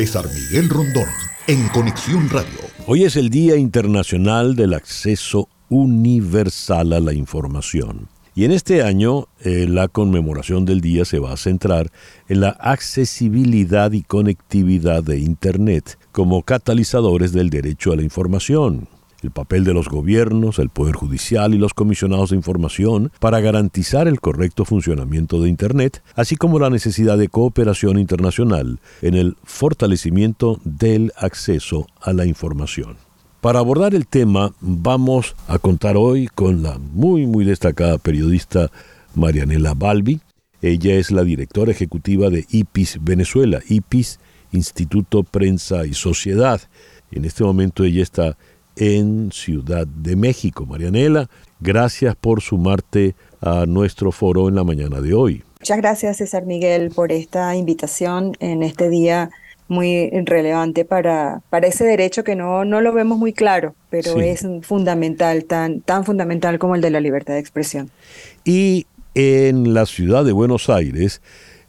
Miguel Rondón, en Conexión Radio. Hoy es el Día Internacional del Acceso Universal a la Información. Y en este año eh, la conmemoración del día se va a centrar en la accesibilidad y conectividad de Internet como catalizadores del derecho a la información el papel de los gobiernos, el Poder Judicial y los comisionados de información para garantizar el correcto funcionamiento de Internet, así como la necesidad de cooperación internacional en el fortalecimiento del acceso a la información. Para abordar el tema vamos a contar hoy con la muy muy destacada periodista Marianela Balbi. Ella es la directora ejecutiva de IPIS Venezuela, IPIS Instituto Prensa y Sociedad. En este momento ella está en Ciudad de México. Marianela, gracias por sumarte a nuestro foro en la mañana de hoy. Muchas gracias César Miguel por esta invitación en este día muy relevante para, para ese derecho que no, no lo vemos muy claro, pero es fundamental, tan, tan fundamental como el de la libertad de expresión. Y en la ciudad de Buenos Aires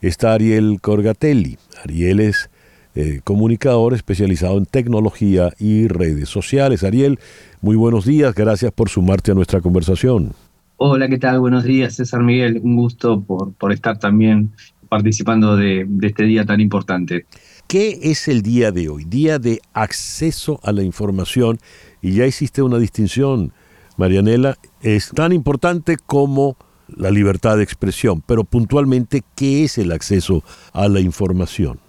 está Ariel Corgatelli. Ariel es eh, comunicador especializado en tecnología y redes sociales. Ariel, muy buenos días, gracias por sumarte a nuestra conversación. Hola, ¿qué tal? Buenos días, César Miguel. Un gusto por, por estar también participando de, de este día tan importante. ¿Qué es el día de hoy? Día de acceso a la información. Y ya hiciste una distinción, Marianela, es tan importante como la libertad de expresión, pero puntualmente, ¿qué es el acceso a la información?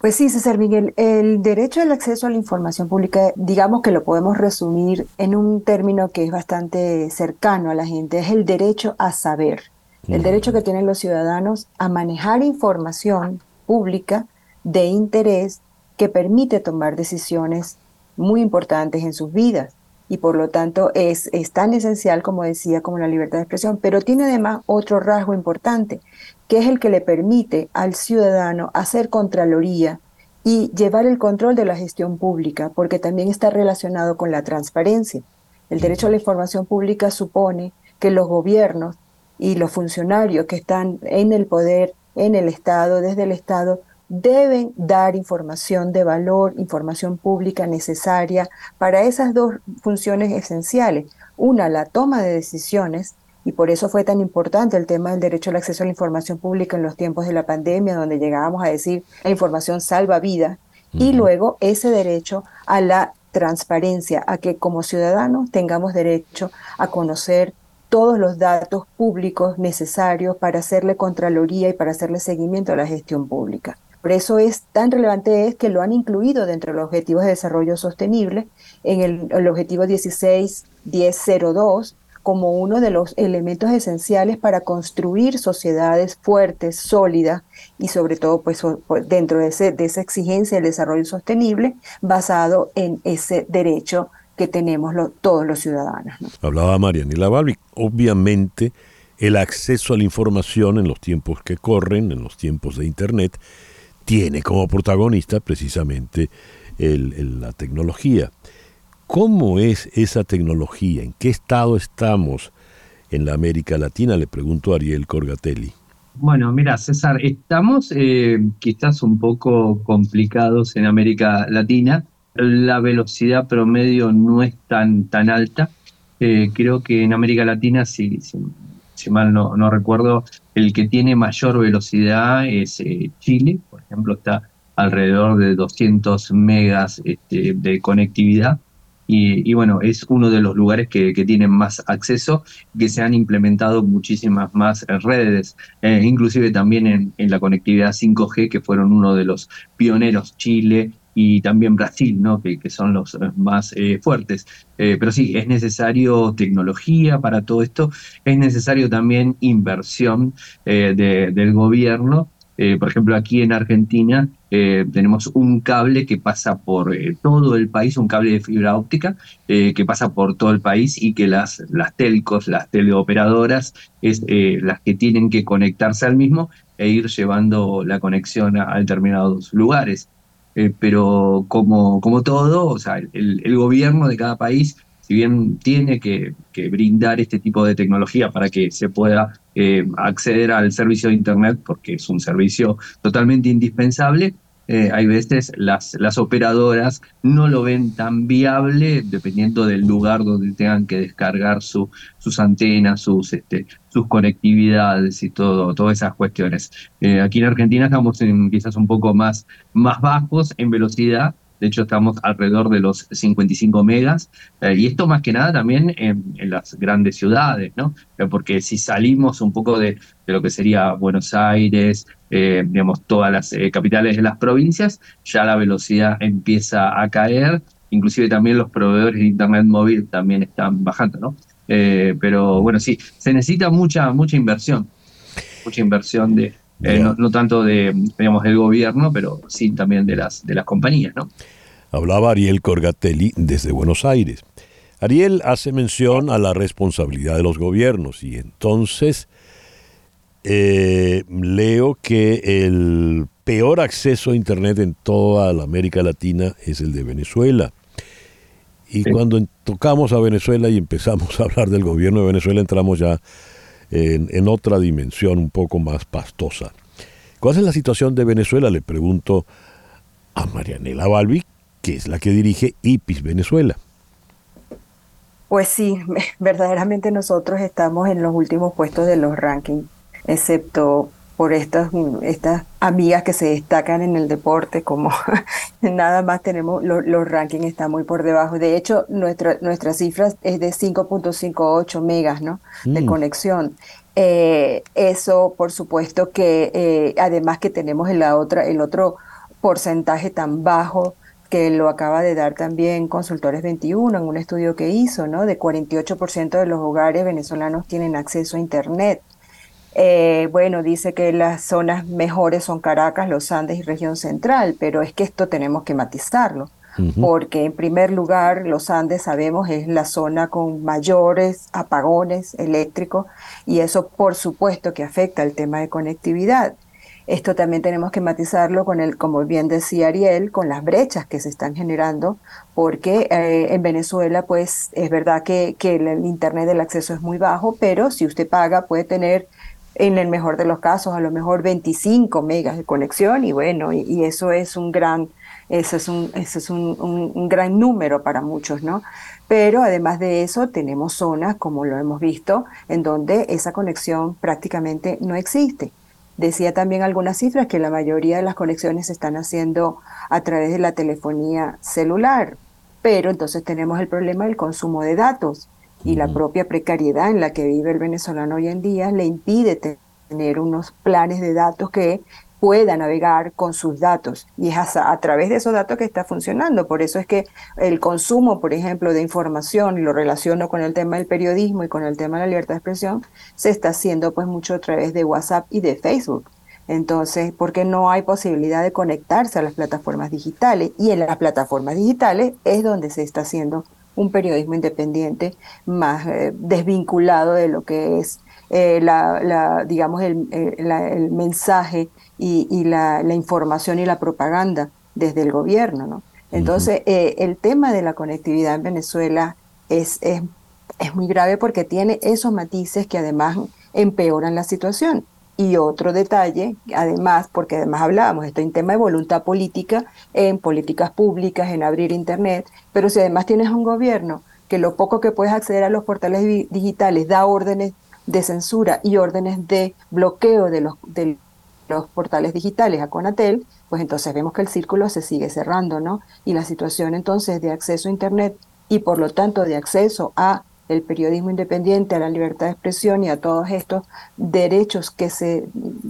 Pues sí, César Miguel, el derecho al acceso a la información pública, digamos que lo podemos resumir en un término que es bastante cercano a la gente, es el derecho a saber, el derecho que tienen los ciudadanos a manejar información pública de interés que permite tomar decisiones muy importantes en sus vidas y por lo tanto es, es tan esencial, como decía, como la libertad de expresión, pero tiene además otro rasgo importante, que es el que le permite al ciudadano hacer contraloría y llevar el control de la gestión pública, porque también está relacionado con la transparencia. El derecho a la información pública supone que los gobiernos y los funcionarios que están en el poder, en el Estado, desde el Estado, deben dar información de valor, información pública necesaria para esas dos funciones esenciales. Una, la toma de decisiones y por eso fue tan importante el tema del derecho al acceso a la información pública en los tiempos de la pandemia, donde llegábamos a decir la información salva vida, y luego ese derecho a la transparencia, a que como ciudadanos tengamos derecho a conocer todos los datos públicos necesarios para hacerle contraloría y para hacerle seguimiento a la gestión pública. Por eso es tan relevante es que lo han incluido dentro de los objetivos de desarrollo sostenible en el, el objetivo 16.1002 como uno de los elementos esenciales para construir sociedades fuertes, sólidas y sobre todo pues, dentro de, ese, de esa exigencia del desarrollo sostenible basado en ese derecho que tenemos todos los ciudadanos. Hablaba Marianela Balbi, obviamente el acceso a la información en los tiempos que corren, en los tiempos de Internet, tiene como protagonista precisamente la tecnología. ¿Cómo es esa tecnología? ¿En qué estado estamos en la América Latina? Le pregunto Ariel Corgatelli. Bueno, mira, César, estamos eh, quizás un poco complicados en América Latina. La velocidad promedio no es tan, tan alta. Eh, creo que en América Latina, si, si, mal no, no, recuerdo, el que tiene mayor velocidad es eh, Chile, ejemplo, está alrededor de 200 megas este, de conectividad. Y, bueno, es uno de los lugares que, tienen más acceso, que se han implementado muchísimas más redes, eh, inclusive también en, la conectividad 5G, que fueron uno de los pioneros Chile y también Brasil, ¿no? que, son los más eh, fuertes. Eh, pero sí, es necesario tecnología para todo esto, es necesario también inversión del gobierno eh, por ejemplo, aquí en Argentina eh, tenemos un cable que pasa por eh, todo el país, un cable de fibra óptica que pasa por todo el país y que las, las telcos, las teleoperadoras, es las que tienen que conectarse al mismo e ir llevando la conexión a, determinados lugares. pero como, como todo, o sea, el, el gobierno de cada país si bien tiene que, brindar este tipo de tecnología para que se pueda eh, acceder al servicio de Internet, porque es un servicio totalmente indispensable, eh, hay veces las, operadoras no lo ven tan viable dependiendo del lugar donde tengan que descargar su, sus antenas, sus, este, sus conectividades y todo, todas esas cuestiones. Eh, aquí en Argentina estamos en, quizás un poco más, más bajos en velocidad, de hecho, estamos alrededor de los 55 megas. Eh, y esto más que nada también en, las grandes ciudades, ¿no? Eh, porque si salimos un poco de, lo que sería Buenos Aires, eh, digamos, todas las capitales de las provincias, ya la velocidad empieza a caer. Inclusive también los proveedores de Internet móvil también están bajando, ¿no? pero bueno, sí, se necesita mucha, mucha inversión. Mucha inversión de, eh, no, tanto de, digamos, del gobierno, pero sí también de las, de las compañías, ¿no? Hablaba Ariel Corgatelli desde Buenos Aires. Ariel hace mención a la responsabilidad de los gobiernos y entonces eh, leo que el peor acceso a Internet en toda la América Latina es el de Venezuela. Y cuando tocamos a Venezuela y empezamos a hablar del gobierno de Venezuela, entramos ya en, otra dimensión un poco más pastosa. ¿Cuál es la situación de Venezuela? Le pregunto a Marianela Balbi, que es la que dirige IPIS Venezuela. Pues sí, verdaderamente nosotros estamos en los últimos puestos de los rankings, excepto por estas, estas amigas que se destacan en el deporte, como nada más tenemos, los rankings están muy por debajo. De hecho, nuestra, nuestra cifra es de 5.58 megas ¿no? de mm. conexión. Eh, eso, por supuesto que eh, además que tenemos la otra, el otro porcentaje tan bajo que lo acaba de dar también Consultores 21 en un estudio que hizo, ¿no? De 48% de los hogares venezolanos tienen acceso a Internet. Eh, bueno, dice que las zonas mejores son Caracas, los Andes y región central, pero es que esto tenemos que matizarlo, porque en primer lugar los Andes sabemos es la zona con mayores apagones eléctricos y eso por supuesto que afecta el tema de conectividad. Esto también tenemos que matizarlo con el, como bien decía Ariel, con las brechas que se están generando, porque eh, en Venezuela, pues es verdad que, que el Internet del acceso es muy bajo, pero si usted paga puede tener en el mejor de los casos, a lo mejor 25 megas de conexión y bueno, y, eso es un gran, eso es, un, eso es un, gran número para muchos, ¿no? Pero además de eso, tenemos zonas, como lo hemos visto, en donde esa conexión prácticamente no existe. Decía también algunas cifras que la mayoría de las conexiones se están haciendo a través de la telefonía celular, pero entonces tenemos el problema del consumo de datos y la propia precariedad en la que vive el venezolano hoy en día le impide tener unos planes de datos que pueda navegar con sus datos y es a, través de esos datos que está funcionando. Por eso es que el consumo, por ejemplo, de información, y lo relaciono con el tema del periodismo y con el tema de la libertad de expresión, se está haciendo pues mucho a través de WhatsApp y de Facebook. Entonces, porque no hay posibilidad de conectarse a las plataformas digitales y en las plataformas digitales es donde se está haciendo un periodismo independiente más eh, desvinculado de lo que es eh, la, digamos, el, eh, el mensaje y, la, información y la propaganda desde el gobierno. ¿no? Entonces, el tema de la conectividad en Venezuela es, es, es muy grave porque tiene esos matices que además empeoran la situación. Y otro detalle, además, porque además hablábamos, esto es un tema de voluntad política, en políticas públicas, en abrir Internet, pero si además tienes un gobierno que lo poco que puedes acceder a los portales digitales da órdenes de censura y órdenes de bloqueo de los, de los portales digitales a Conatel, pues entonces vemos que el círculo se sigue cerrando, ¿no? Y la situación entonces de acceso a Internet y por lo tanto de acceso a el periodismo independiente, a la libertad de expresión y a todos estos derechos que se,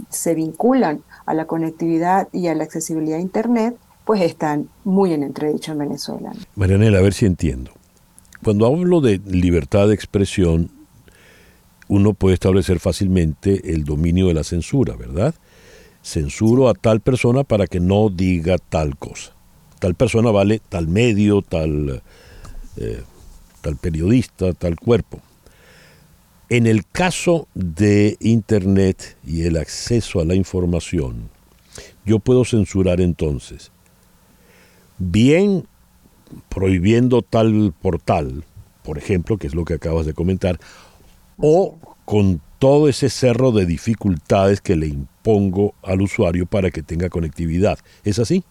se vinculan a la conectividad y a la accesibilidad a Internet, pues están muy en entredicho en Venezuela. Marianela, a ver si entiendo. Cuando hablo de libertad de expresión, uno puede establecer fácilmente el dominio de la censura, ¿verdad? Censuro a tal persona para que no diga tal cosa. Tal persona vale tal medio, tal eh, tal periodista, tal cuerpo. En el caso de Internet y el acceso a la información, yo puedo censurar entonces, bien prohibiendo tal portal, por ejemplo, que es lo que acabas de comentar, o con todo ese cerro de dificultades que le pongo al usuario para que tenga conectividad. ¿Es así?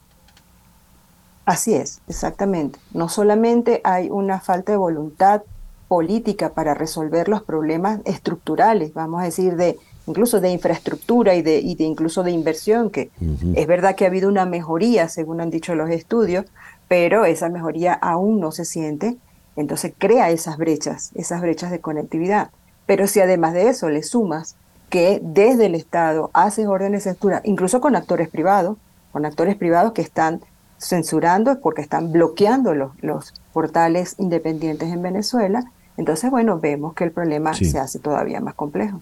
Así es, exactamente. No solamente hay una falta de voluntad política para resolver los problemas estructurales, vamos a decir, de incluso de infraestructura y de, y de incluso de inversión, que es verdad que ha habido una mejoría, según han dicho los estudios, pero esa mejoría aún no se siente, entonces crea esas brechas, esas brechas de conectividad. Pero si además de eso le sumas que desde el Estado haces órdenes de censura, incluso con actores privados, con actores privados que están censurando porque están bloqueando los, los portales independientes en Venezuela, entonces, bueno, vemos que el problema se hace todavía más complejo.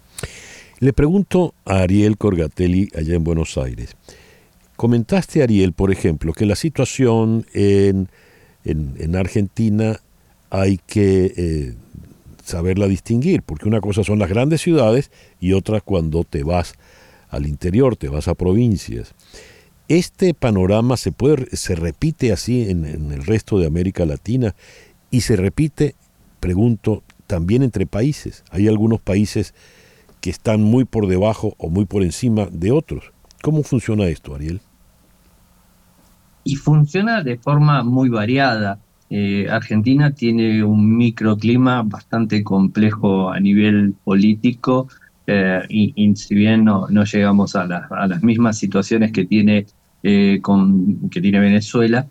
Le pregunto a Ariel Corgatelli allá en Buenos Aires. Comentaste, Ariel, por ejemplo, que la situación en, en, Argentina hay que eh, saberla distinguir, porque una cosa son las grandes ciudades y otra cuando te vas al interior, te vas a provincias. Este panorama se, puede, se repite así en, el resto de América Latina y se repite pregunto, también entre países. Hay algunos países que están muy por debajo o muy por encima de otros. ¿Cómo funciona esto, Ariel? Y funciona de forma muy variada. Eh, Argentina tiene un microclima bastante complejo a nivel político eh, y, si bien no, no llegamos a, a, las mismas situaciones que tiene, eh, con, que tiene Venezuela,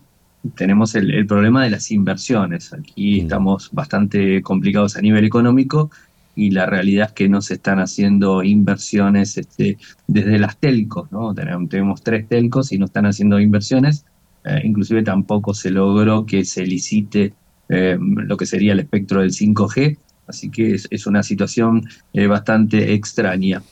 tenemos el, problema de las inversiones. Aquí mm. estamos bastante complicados a nivel económico y la realidad es que no se están haciendo inversiones este, desde las telcos, ¿no? Tenemos, tres telcos y no están haciendo inversiones. Eh, inclusive tampoco se logró que se licite eh, lo que sería el espectro del 5G, así que es, una situación eh, bastante extraña.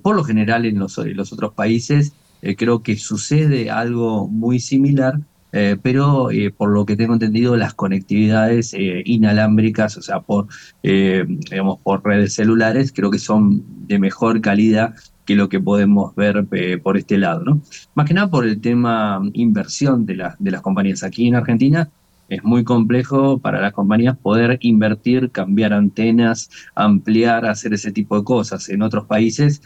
por lo general en los, en los otros países creo que sucede algo muy similar, eh, pero eh, por lo que tengo entendido, las conectividades eh, inalámbricas, o sea, por, digamos, por redes celulares, creo que son de mejor calidad que lo que podemos ver por este lado, ¿no? Más que nada por el tema inversión de, de las compañías. Aquí en Argentina es muy complejo para las compañías poder invertir, cambiar antenas, ampliar, hacer ese tipo de cosas. En otros países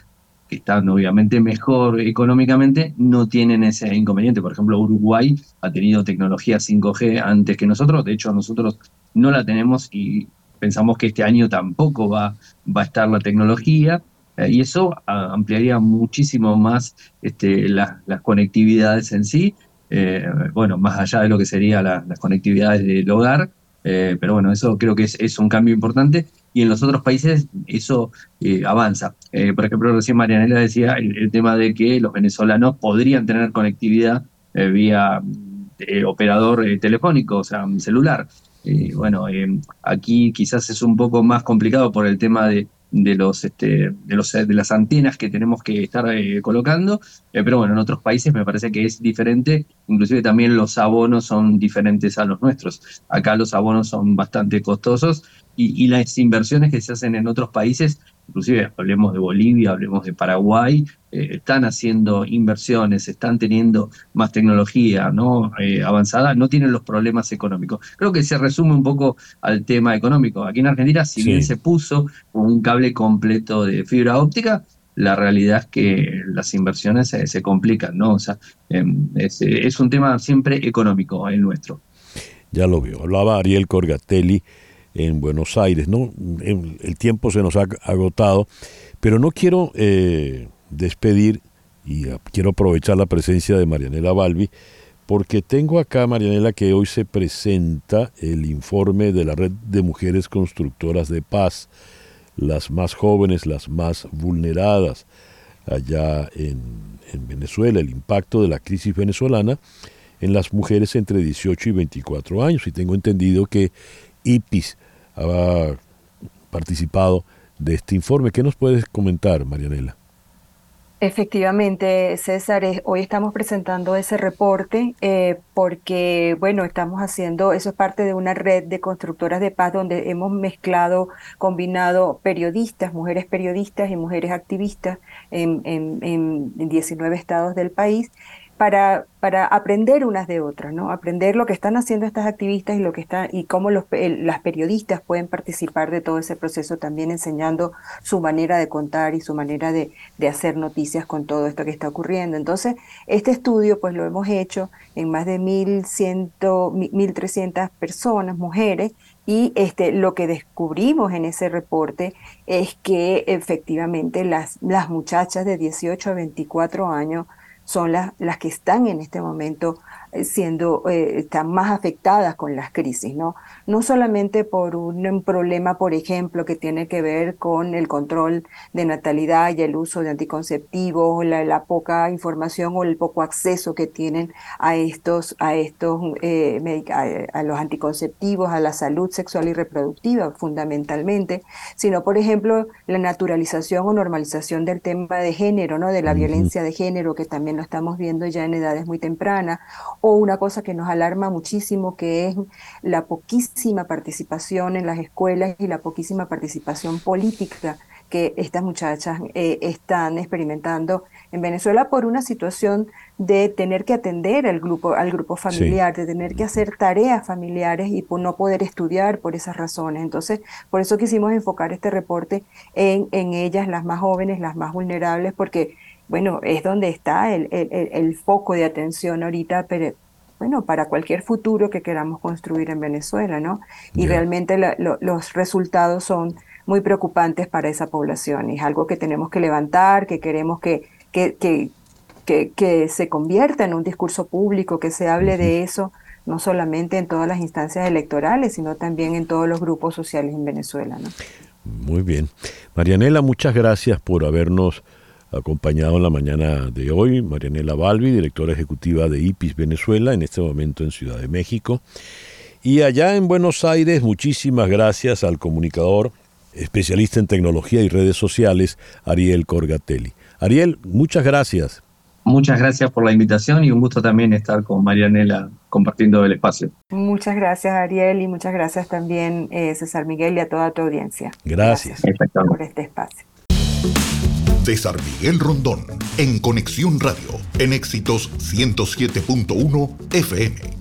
que están obviamente mejor económicamente, no tienen ese inconveniente. Por ejemplo, Uruguay ha tenido tecnología 5G antes que nosotros, de hecho nosotros no la tenemos y pensamos que este año tampoco va, va a estar la tecnología. Eh, y eso ampliaría muchísimo más este, las conectividades en sí, eh, bueno, más allá de lo que serían las conectividades del hogar, eh, pero bueno, eso creo que es, es, un cambio importante y en los otros países eso eh, avanza. Eh, por ejemplo, recién Marianela decía el, tema de que los venezolanos podrían tener conectividad vía operador telefónico, o sea, celular. bueno, aquí quizás es un poco más complicado por el tema de de los, este, de los de las antenas que tenemos que estar eh, colocando, eh, pero bueno, en otros países me parece que es diferente, inclusive también los abonos son diferentes a los nuestros. Acá los abonos son bastante costosos y, y las inversiones que se hacen en otros países inclusive hablemos de Bolivia, hablemos de Paraguay, eh, están haciendo inversiones, están teniendo más tecnología ¿no? Eh, avanzada, no tienen los problemas económicos. Creo que se resume un poco al tema económico. Aquí en Argentina, si bien se puso un cable completo de fibra óptica, la realidad es que las inversiones se, complican, ¿no? O sea, em, es, es, un tema siempre económico el nuestro. Ya lo veo. Hablaba Ariel Corgatelli en Buenos Aires. ¿no? El tiempo se nos ha agotado, pero no quiero eh, despedir y quiero aprovechar la presencia de Marianela Balbi, porque tengo acá, Marianela, que hoy se presenta el informe de la Red de Mujeres Constructoras de Paz, las más jóvenes, las más vulneradas allá en, en Venezuela, el impacto de la crisis venezolana en las mujeres entre 18 y 24 años. Y tengo entendido que IPIS ha participado de este informe. ¿Qué nos puedes comentar, Marianela? Efectivamente, César, hoy estamos presentando ese reporte eh, porque, bueno, estamos haciendo, eso es parte de una red de constructoras de paz donde hemos mezclado, combinado periodistas, mujeres periodistas y mujeres activistas en, en, en 19 estados del país para, para aprender unas de otras, ¿no? Aprender lo que están haciendo estas activistas y lo que están, y cómo los, las periodistas pueden participar de todo ese proceso, también enseñando su manera de contar y su manera de, de hacer noticias con todo esto que está ocurriendo. Entonces, este estudio, pues lo hemos hecho en más de 1.100, 1.300 personas, mujeres, y este, lo que descubrimos en ese reporte es que efectivamente las, las muchachas de 18 a 24 años son las, las que están en este momento siendo, eh, están más afectadas con las crisis, ¿no? No solamente por un problema, por ejemplo, que tiene que ver con el control de natalidad y el uso de anticonceptivos, la, la poca información o el poco acceso que tienen a estos, a estos, eh, a, los anticonceptivos, a la salud sexual y reproductiva, fundamentalmente, sino, por ejemplo, la naturalización o normalización del tema de género, ¿no? De la violencia de género, que también lo estamos viendo ya en edades muy tempranas, o una cosa que nos alarma muchísimo, que es la poquísima participación en las escuelas y la poquísima participación política que estas muchachas eh, están experimentando en Venezuela por una situación de tener que atender al grupo, al grupo familiar, de tener que hacer tareas familiares y por no poder estudiar por esas razones. Entonces, por eso quisimos enfocar este reporte en, en ellas, las más jóvenes, las más vulnerables, porque bueno, es donde está el, el, foco de atención ahorita, pero bueno, para cualquier futuro que queramos construir en Venezuela, ¿no? Y realmente los resultados son muy preocupantes para esa población. Es algo que tenemos que levantar, que queremos que, que, que, que, se convierta en un discurso público, que se hable de eso, no solamente en todas las instancias electorales, sino también en todos los grupos sociales en Venezuela, ¿no? Muy bien. Marianela, muchas gracias por habernos acompañado en la mañana de hoy Marianela Balbi, directora ejecutiva de IPIS Venezuela, en este momento en Ciudad de México. Y allá en Buenos Aires, muchísimas gracias al comunicador, especialista en tecnología y redes sociales, Ariel Corgatelli. Ariel, muchas gracias. Muchas gracias por la invitación y un gusto también estar con Marianela compartiendo el espacio. Muchas gracias Ariel y muchas gracias también eh, César Miguel y a toda tu audiencia. Gracias, gracias por este espacio. César Miguel Rondón, en Conexión Radio, en Éxitos 107.1 FM.